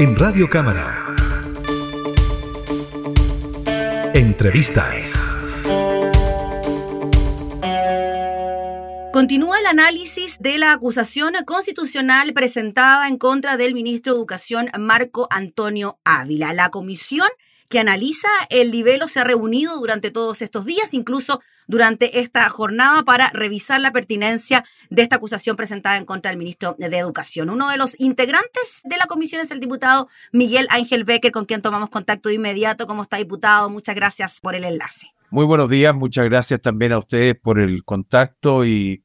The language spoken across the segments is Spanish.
En Radio Cámara. Entrevistas. Continúa el análisis de la acusación constitucional presentada en contra del ministro de Educación Marco Antonio Ávila. La comisión que analiza el libelo se ha reunido durante todos estos días, incluso durante esta jornada, para revisar la pertinencia de esta acusación presentada en contra del ministro de Educación. Uno de los integrantes de la comisión es el diputado Miguel Ángel Becker, con quien tomamos contacto de inmediato. ¿Cómo está, diputado? Muchas gracias por el enlace. Muy buenos días, muchas gracias también a ustedes por el contacto y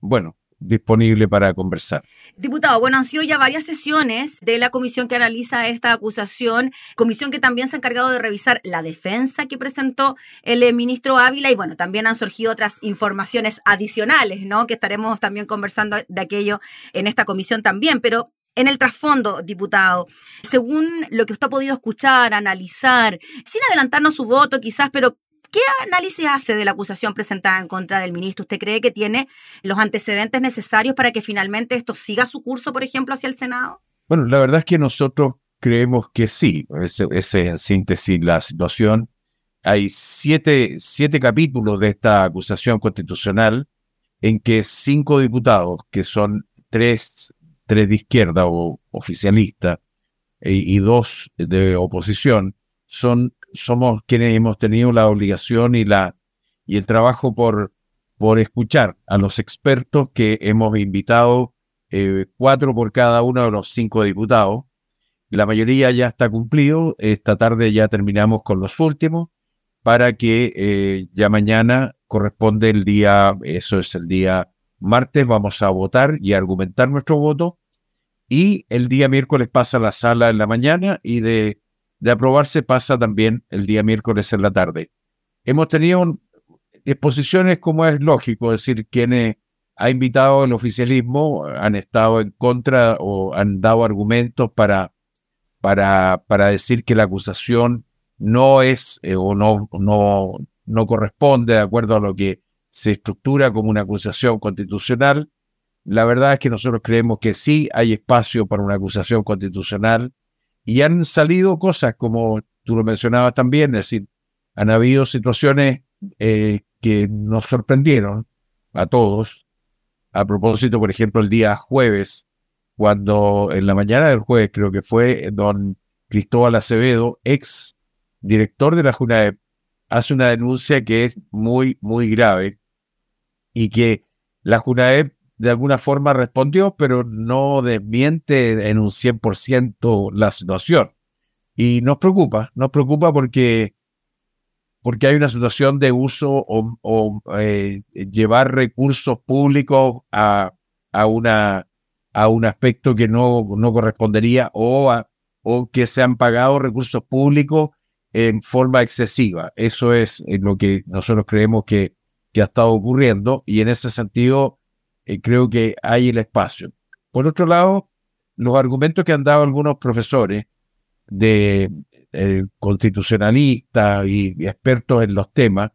bueno, disponible para conversar. Diputado, bueno, han sido ya varias sesiones de la comisión que analiza esta acusación, comisión que también se ha encargado de revisar la defensa que presentó el eh, ministro Ávila y bueno, también han surgido otras informaciones adicionales, ¿no? Que estaremos también conversando de aquello en esta comisión también, pero en el trasfondo, diputado, según lo que usted ha podido escuchar, analizar, sin adelantarnos su voto quizás, pero ¿Qué análisis hace de la acusación presentada en contra del ministro? ¿Usted cree que tiene los antecedentes necesarios para que finalmente esto siga su curso, por ejemplo, hacia el Senado? Bueno, la verdad es que nosotros creemos que sí. Esa es en síntesis la situación. Hay siete, siete capítulos de esta acusación constitucional en que cinco diputados, que son tres, tres de izquierda o oficialista y dos de oposición, son somos quienes hemos tenido la obligación y, la, y el trabajo por, por escuchar a los expertos que hemos invitado, eh, cuatro por cada uno de los cinco diputados. La mayoría ya está cumplido. Esta tarde ya terminamos con los últimos para que eh, ya mañana corresponde el día, eso es el día martes, vamos a votar y argumentar nuestro voto. Y el día miércoles pasa a la sala en la mañana y de de aprobarse pasa también el día miércoles en la tarde. Hemos tenido exposiciones como es lógico, es decir, quienes ha invitado el oficialismo han estado en contra o han dado argumentos para, para, para decir que la acusación no es eh, o no, no, no corresponde de acuerdo a lo que se estructura como una acusación constitucional. La verdad es que nosotros creemos que sí hay espacio para una acusación constitucional y han salido cosas como tú lo mencionabas también, es decir, han habido situaciones eh, que nos sorprendieron a todos. A propósito, por ejemplo, el día jueves, cuando en la mañana del jueves creo que fue don Cristóbal Acevedo, ex director de la JUNAEP, hace una denuncia que es muy, muy grave y que la JUNAEP de alguna forma respondió, pero no desmiente en un 100% la situación. Y nos preocupa, nos preocupa porque, porque hay una situación de uso o, eh, llevar recursos públicos a, a, una, a un aspecto que no, no correspondería o, o que se han pagado recursos públicos en forma excesiva. Eso es lo que nosotros creemos que, que ha estado ocurriendo y en ese sentido eh, creo que hay el espacio. Por otro lado, los argumentos que han dado algunos profesores de eh, constitucionalistas y, expertos en los temas,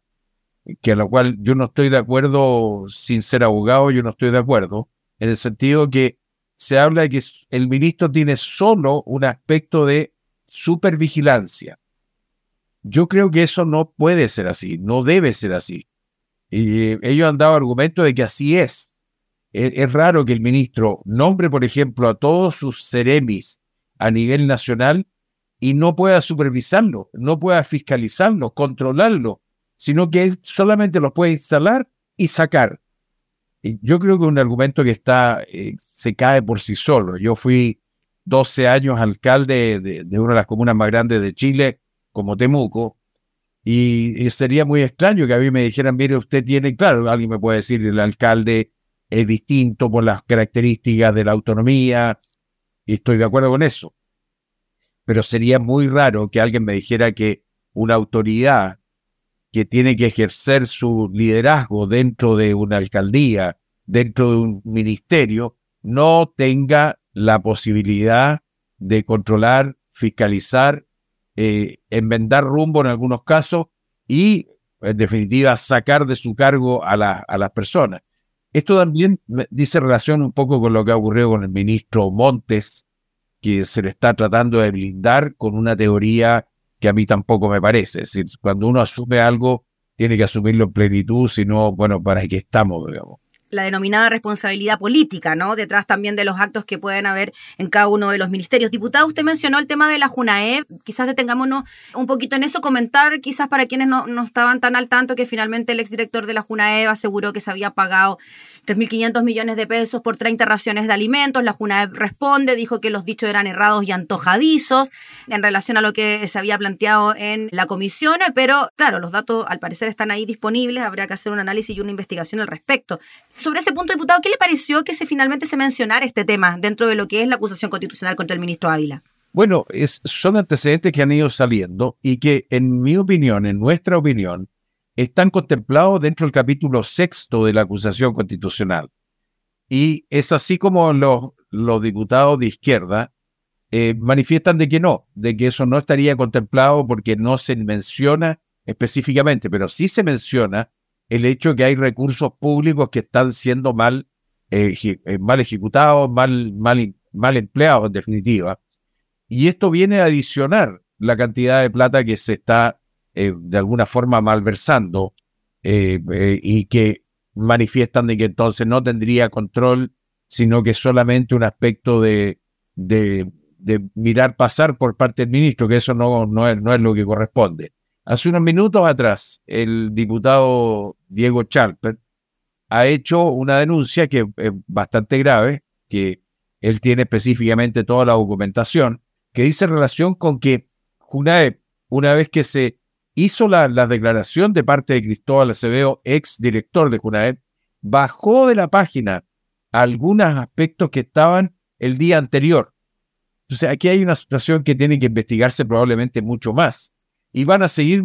que a lo cual yo no estoy de acuerdo, sin ser abogado, yo no estoy de acuerdo, en el sentido que se habla de que el ministro tiene solo un aspecto de supervigilancia. Yo creo que eso no puede ser así, no debe ser así. Y eh, ellos han dado argumentos de que así es es, raro que el ministro nombre, por ejemplo, a todos sus ceremis a nivel nacional y no pueda supervisarlo, no pueda fiscalizarlo, controlarlo, sino que él solamente los puede instalar y sacar. Yo creo que es un argumento que está, eh, se cae por sí solo. Yo fui 12 años alcalde de, una de las comunas más grandes de Chile, como Temuco, y, sería muy extraño que a mí me dijeran, mire, usted tiene, claro, alguien me puede decir, el alcalde es distinto por las características de la autonomía, y estoy de acuerdo con eso. Pero sería muy raro que alguien me dijera que una autoridad que tiene que ejercer su liderazgo dentro de una alcaldía, dentro de un ministerio, no tenga la posibilidad de controlar, fiscalizar, eh, enmendar rumbo en algunos casos y, en definitiva, sacar de su cargo a, a las personas. Esto también dice relación un poco con lo que ha ocurrido con el ministro Montes, que se le está tratando de blindar con una teoría que a mí tampoco me parece. Es decir, cuando uno asume algo, tiene que asumirlo en plenitud, si no, bueno, ¿para qué estamos, digamos? La denominada responsabilidad política, ¿no? Detrás también de los actos que pueden haber en cada uno de los ministerios. Diputado, usted mencionó el tema de la JUNAE, quizás detengámonos un poquito en eso, comentar quizás para quienes no, no estaban tan al tanto que finalmente el exdirector de la JUNAE aseguró que se había pagado 3.500 millones de pesos por 30 raciones de alimentos. La JUNAEP responde, dijo que los dichos eran errados y antojadizos en relación a lo que se había planteado en la comisión, pero claro, los datos al parecer están ahí disponibles, habría que hacer un análisis y una investigación al respecto. Sobre ese punto, diputado, ¿qué le pareció que se finalmente se mencionara este tema dentro de lo que es la acusación constitucional contra el ministro Ávila? Bueno, son antecedentes que han ido saliendo y que, en mi opinión, en nuestra opinión, están contemplados dentro del capítulo sexto de la acusación constitucional. Y es así como los, diputados de izquierda eh, manifiestan de que no, de que eso no estaría contemplado porque no se menciona específicamente, pero sí se menciona el hecho que hay recursos públicos que están siendo mal, eh, mal ejecutados, mal, mal, mal empleados en definitiva. Y esto viene a adicionar la cantidad de plata que se está eh, de alguna forma malversando eh, eh, y que manifiestan de que entonces no tendría control, sino que solamente un aspecto de, de, mirar pasar por parte del ministro, que eso no, no, es, no es lo que corresponde. Hace unos minutos atrás, el diputado Diego Chalper ha hecho una denuncia que es bastante grave, que él tiene específicamente toda la documentación, que dice relación con que UNAEP, una vez que se hizo la, declaración de parte de Cristóbal Acevedo, ex director de Junaed, bajó de la página algunos aspectos que estaban el día anterior. Entonces, aquí hay una situación que tiene que investigarse probablemente mucho más. Y van a seguir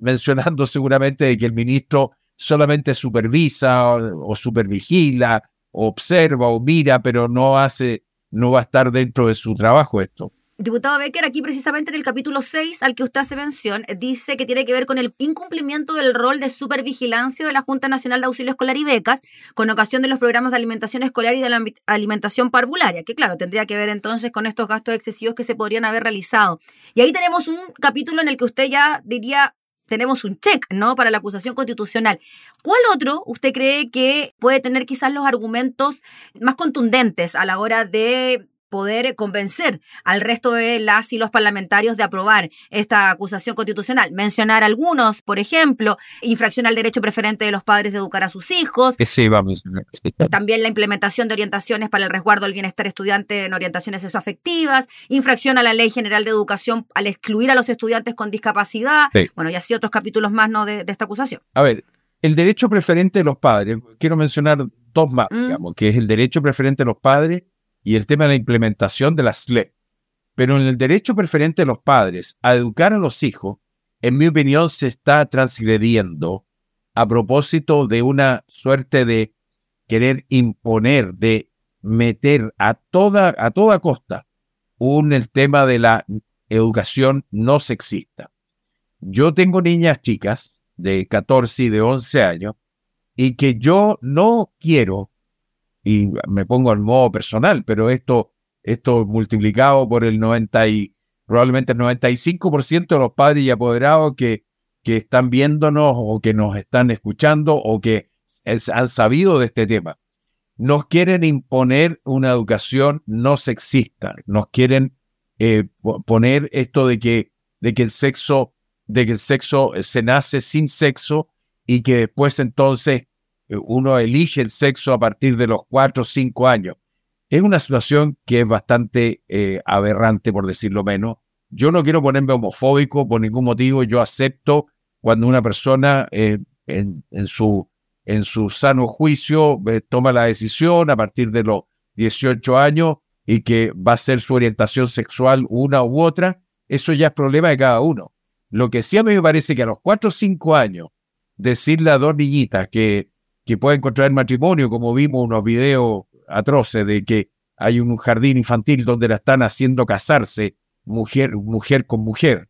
mencionando seguramente de que el ministro solamente supervisa o, o supervigila, observa o mira, pero no hace, no va a estar dentro de su trabajo esto. Diputado Becker, aquí precisamente en el capítulo 6 al que usted hace mención, dice que tiene que ver con el incumplimiento del rol de supervigilancia de la Junta Nacional de Auxilio Escolar y Becas con ocasión de los programas de alimentación escolar y de la alimentación parvularia, que claro, tendría que ver entonces con estos gastos excesivos que se podrían haber realizado. Y ahí tenemos un capítulo en el que usted ya diría, tenemos un check, ¿no? Para la acusación constitucional. ¿Cuál otro usted cree que puede tener quizás los argumentos más contundentes a la hora de poder convencer al resto de las y los parlamentarios de aprobar esta acusación constitucional. Mencionar algunos, por ejemplo, infracción al derecho preferente de los padres de educar a sus hijos. Sí, vamos. También la implementación de orientaciones para el resguardo del bienestar estudiante en orientaciones sexoafectivas, infracción a la Ley General de Educación al excluir a los estudiantes con discapacidad. Bueno, y así otros capítulos más ¿no? de, esta acusación. A ver, el derecho preferente de los padres, quiero mencionar dos más, mm. digamos, que es el derecho preferente de los padres y el tema de la implementación de la SLEP. Pero en el derecho preferente de los padres a educar a los hijos, en mi opinión, se está transgrediendo a propósito de una suerte de querer imponer, de meter a toda, a toda costa un el tema de la educación no sexista. Yo tengo niñas chicas de 14 y de 11 años y que yo no quiero y me pongo al modo personal, pero esto, esto multiplicado por el 90 y probablemente el 95% de los padres y apoderados que, que están viéndonos o que nos están escuchando o que han sabido de este tema. Nos quieren imponer una educación no sexista, nos quieren eh, poner esto de que, de que el sexo, de que el sexo se nace sin sexo y que después entonces eh, uno elige el sexo a partir de los cuatro o cinco años. Es una situación que es bastante eh, aberrante, por decirlo menos. Yo no quiero ponerme homofóbico por ningún motivo. Yo acepto cuando una persona eh, en, su, en su sano juicio toma la decisión a partir de los 18 años y que va a ser su orientación sexual una u otra. Eso ya es problema de cada uno. Lo que sí a mí me parece que a los cuatro o cinco años decirle a dos niñitas que que puede encontrar matrimonio, como vimos unos videos atroces de que hay un jardín infantil donde la están haciendo casarse mujer, mujer con mujer.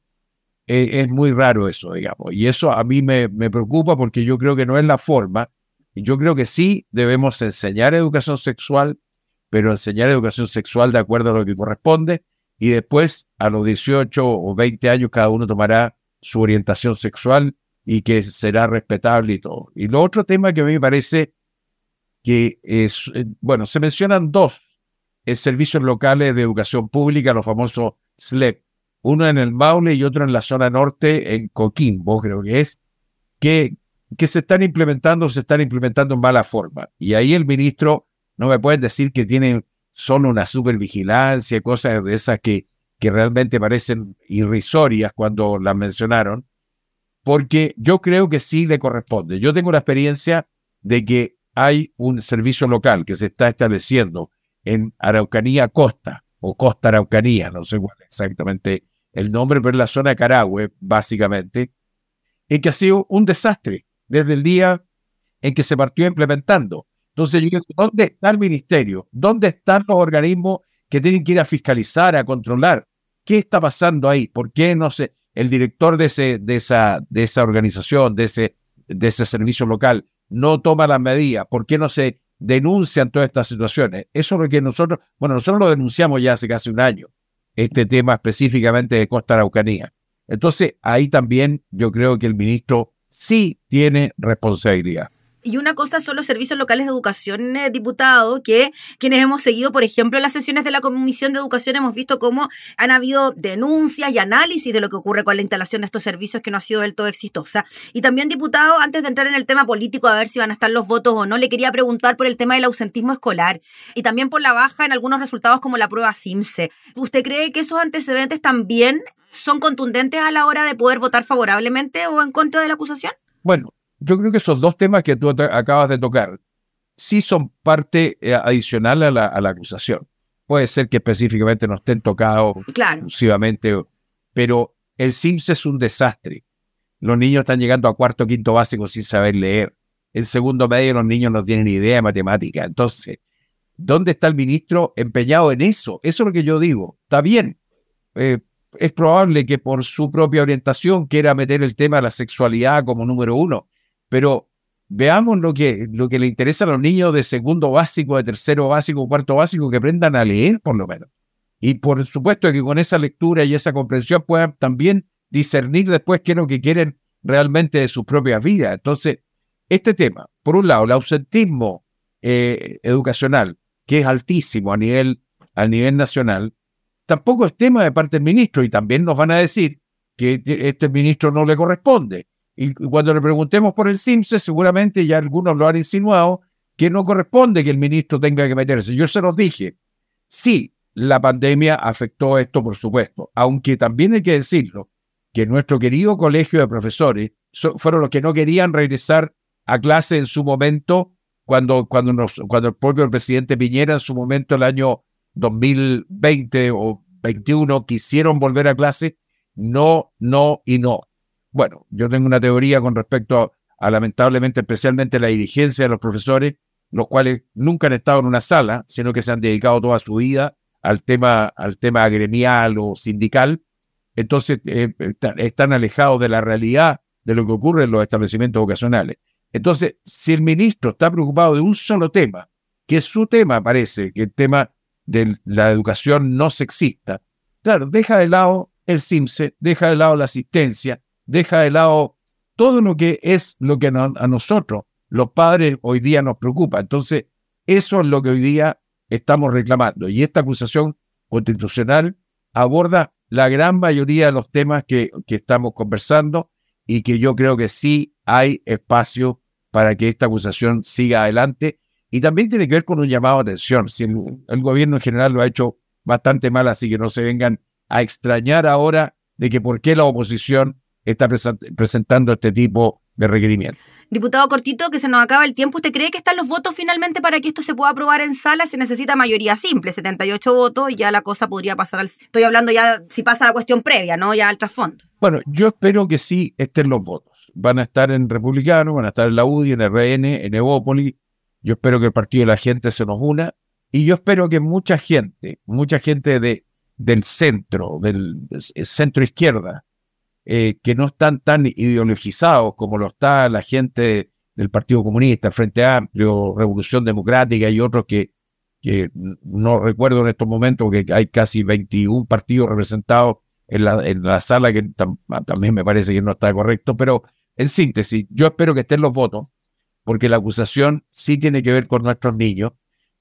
E, es muy raro eso, digamos. Y eso a mí me, me preocupa porque yo creo que no es la forma. Yo creo que sí debemos enseñar educación sexual, pero enseñar educación sexual de acuerdo a lo que corresponde y después a los 18 o 20 años cada uno tomará su orientación sexual y que será respetable y todo. Y lo otro tema que a mí me parece que es, eh, bueno, se mencionan dos es servicios locales de educación pública, los famosos SLEP, uno en el Maule y otro en la zona norte, en Coquimbo, creo que es, que, que se están implementando, se están implementando en mala forma. Y ahí el ministro no me puede decir que tiene solo una supervigilancia, cosas de esas que, que realmente parecen irrisorias cuando las mencionaron, porque yo creo que sí le corresponde. Yo tengo la experiencia de que hay un servicio local que se está estableciendo en Araucanía Costa, o Costa Araucanía, no sé cuál exactamente el nombre, pero en la zona de Carahue, básicamente, en que ha sido un desastre desde el día en que se partió implementando. Entonces, ¿dónde está el ministerio? ¿Dónde están los organismos que tienen que ir a fiscalizar, a controlar? ¿Qué está pasando ahí? ¿Por qué no sé? El director de, ese, de, esa, de esa organización, de ese, de ese servicio local, no toma las medidas. ¿Por qué no se denuncian todas estas situaciones. Eso es lo que nosotros, bueno, nosotros lo denunciamos ya hace casi un año, este tema específicamente de Costa Araucanía. Entonces, ahí también yo creo que el ministro sí tiene responsabilidad. Y una cosa son los servicios locales de educación, eh, diputado, que quienes hemos seguido, por ejemplo, las sesiones de la Comisión de Educación, hemos visto cómo han habido denuncias y análisis de lo que ocurre con la instalación de estos servicios que no ha sido del todo exitosa. Y también, diputado, antes de entrar en el tema político, a ver si van a estar los votos o no, le quería preguntar por el tema del ausentismo escolar y también por la baja en algunos resultados como la prueba SIMSE. ¿Usted cree que esos antecedentes también son contundentes a la hora de poder votar favorablemente o en contra de la acusación? Bueno, yo creo que esos dos temas que tú acabas de tocar sí son parte eh, adicional a la, acusación. Puede ser que específicamente no estén tocados exclusivamente, pero el SIMS es un desastre. Los niños están llegando a cuarto, quinto básico sin saber leer. En segundo medio los niños no tienen idea de matemática. Entonces, ¿dónde está el ministro empeñado en eso? Eso es lo que yo digo. Está bien. Eh, es probable que por su propia orientación quiera meter el tema de la sexualidad como número uno pero veamos lo que, lo que le interesa a los niños de segundo básico, de tercero básico, cuarto básico, que aprendan a leer por lo menos. Y por supuesto que con esa lectura y esa comprensión puedan también discernir después qué es lo que quieren realmente de sus propias vidas. Entonces, este tema, por un lado, el ausentismo eh, educacional, que es altísimo a nivel, a nivel nacional, tampoco es tema de parte del ministro y también nos van a decir que este ministro no le corresponde. Y cuando le preguntemos por el CIMSE, seguramente ya algunos lo han insinuado, que no corresponde que el ministro tenga que meterse. Yo se los dije. Sí, la pandemia afectó esto, por supuesto, aunque también hay que decirlo, que nuestro querido colegio de profesores fueron los que no querían regresar a clase en su momento, cuando, cuando, nos, cuando el propio presidente Piñera en su momento, el año 2020 o 21, quisieron volver a clase. No, no y no. Bueno, yo tengo una teoría con respecto a, lamentablemente, especialmente la dirigencia de los profesores, los cuales nunca han estado en una sala, sino que se han dedicado toda su vida al tema, al tema gremial o sindical. Entonces, eh, están alejados de la realidad de lo que ocurre en los establecimientos vocacionales. Entonces, si el ministro está preocupado de un solo tema, que es su tema, parece, que el tema de la educación no sexista, claro, deja de lado el CIMSE, deja de lado la asistencia, deja de lado todo lo que es lo que a nosotros, los padres, hoy día nos preocupa. Entonces, eso es lo que hoy día estamos reclamando. Y esta acusación constitucional aborda la gran mayoría de los temas que, que estamos conversando y que yo creo que sí hay espacio para que esta acusación siga adelante. Y también tiene que ver con un llamado a atención. Si el, el, gobierno en general lo ha hecho bastante mal, así que no se vengan a extrañar ahora de que por qué la oposición está presentando este tipo de requerimiento. Diputado Cortito, que se nos acaba el tiempo, ¿usted cree que están los votos finalmente para que esto se pueda aprobar en sala? Se necesita mayoría simple, 78 votos, y ya la cosa podría pasar al... Estoy hablando ya si pasa la cuestión previa, ¿no? Ya al trasfondo. Bueno, yo espero que sí estén los votos. Van a estar en Republicano, van a estar en la UDI, en RN, en Evópolis. Yo espero que el Partido de la Gente se nos una. Y yo espero que mucha gente, mucha gente de, del centro, del centro izquierda, eh, que no están tan ideologizados como lo está la gente del Partido Comunista, Frente Amplio, Revolución Democrática y otros que, no recuerdo en estos momentos que hay casi 21 partidos representados en la, en la sala, que también me parece que no está correcto, pero en síntesis, yo espero que estén los votos, porque la acusación sí tiene que ver con nuestros niños,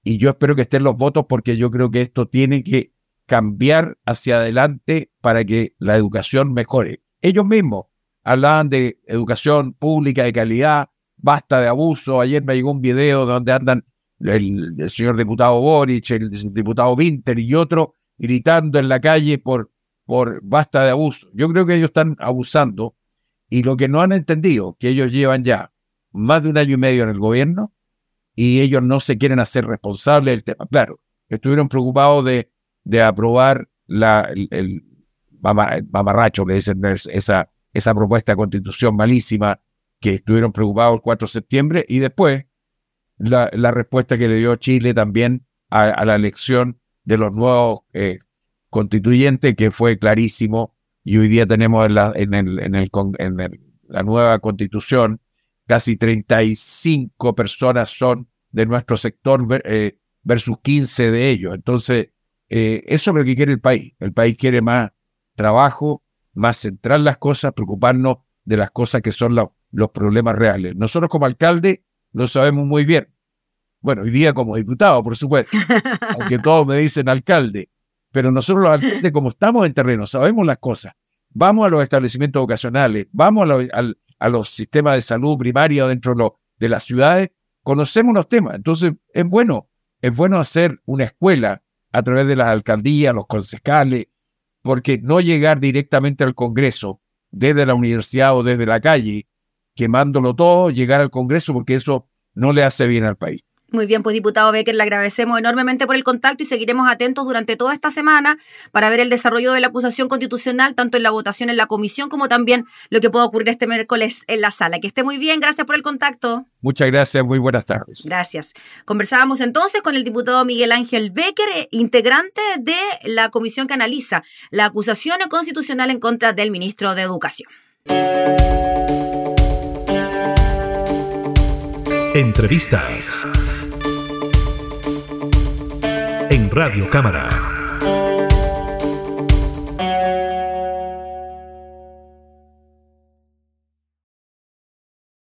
y yo espero que estén los votos porque yo creo que esto tiene que cambiar hacia adelante para que la educación mejore. Ellos mismos hablaban de educación pública de calidad, basta de abuso. Ayer me llegó un video donde andan el, señor diputado Boric, el, diputado Winter y otro gritando en la calle por, por basta de abuso. Yo creo que ellos están abusando y lo que no han entendido, que ellos llevan ya más de un año y medio en el gobierno y ellos no se quieren hacer responsables del tema. Claro, estuvieron preocupados de, de aprobar la, el, mamarracho, le dicen esa, esa propuesta de constitución malísima que estuvieron preocupados el 4 de septiembre y después la, respuesta que le dio Chile también a, la elección de los nuevos eh, constituyentes, que fue clarísimo, y hoy día tenemos en la, en el, en el, en la nueva constitución casi 35 personas son de nuestro sector eh, versus 15 de ellos. Entonces, eh, eso es lo que quiere el país. El país quiere más trabajo, más centrar las cosas, preocuparnos de las cosas que son los, los problemas reales. Nosotros como alcalde lo sabemos muy bien. Bueno, hoy día como diputado, por supuesto, aunque todos me dicen alcalde, pero nosotros los alcaldes, como estamos en terreno, sabemos las cosas. Vamos a los establecimientos vocacionales, vamos a, los sistemas de salud primaria dentro de las ciudades, conocemos los temas. Entonces, es bueno, es bueno hacer una escuela a través de las alcaldías, los concejales, porque no llegar directamente al Congreso desde la universidad o desde la calle, quemándolo todo, llegar al Congreso, porque eso no le hace bien al país. Muy bien, pues diputado Becker, le agradecemos enormemente por el contacto y seguiremos atentos durante toda esta semana para ver el desarrollo de la acusación constitucional, tanto en la votación en la comisión como también lo que pueda ocurrir este miércoles en la sala. Que esté muy bien, gracias por el contacto. Muchas gracias, muy buenas tardes. Gracias. Conversábamos entonces con el diputado Miguel Ángel Becker, eh, integrante de la comisión que analiza la acusación constitucional en contra del ministro de Educación. Entrevistas en Radio Cámara.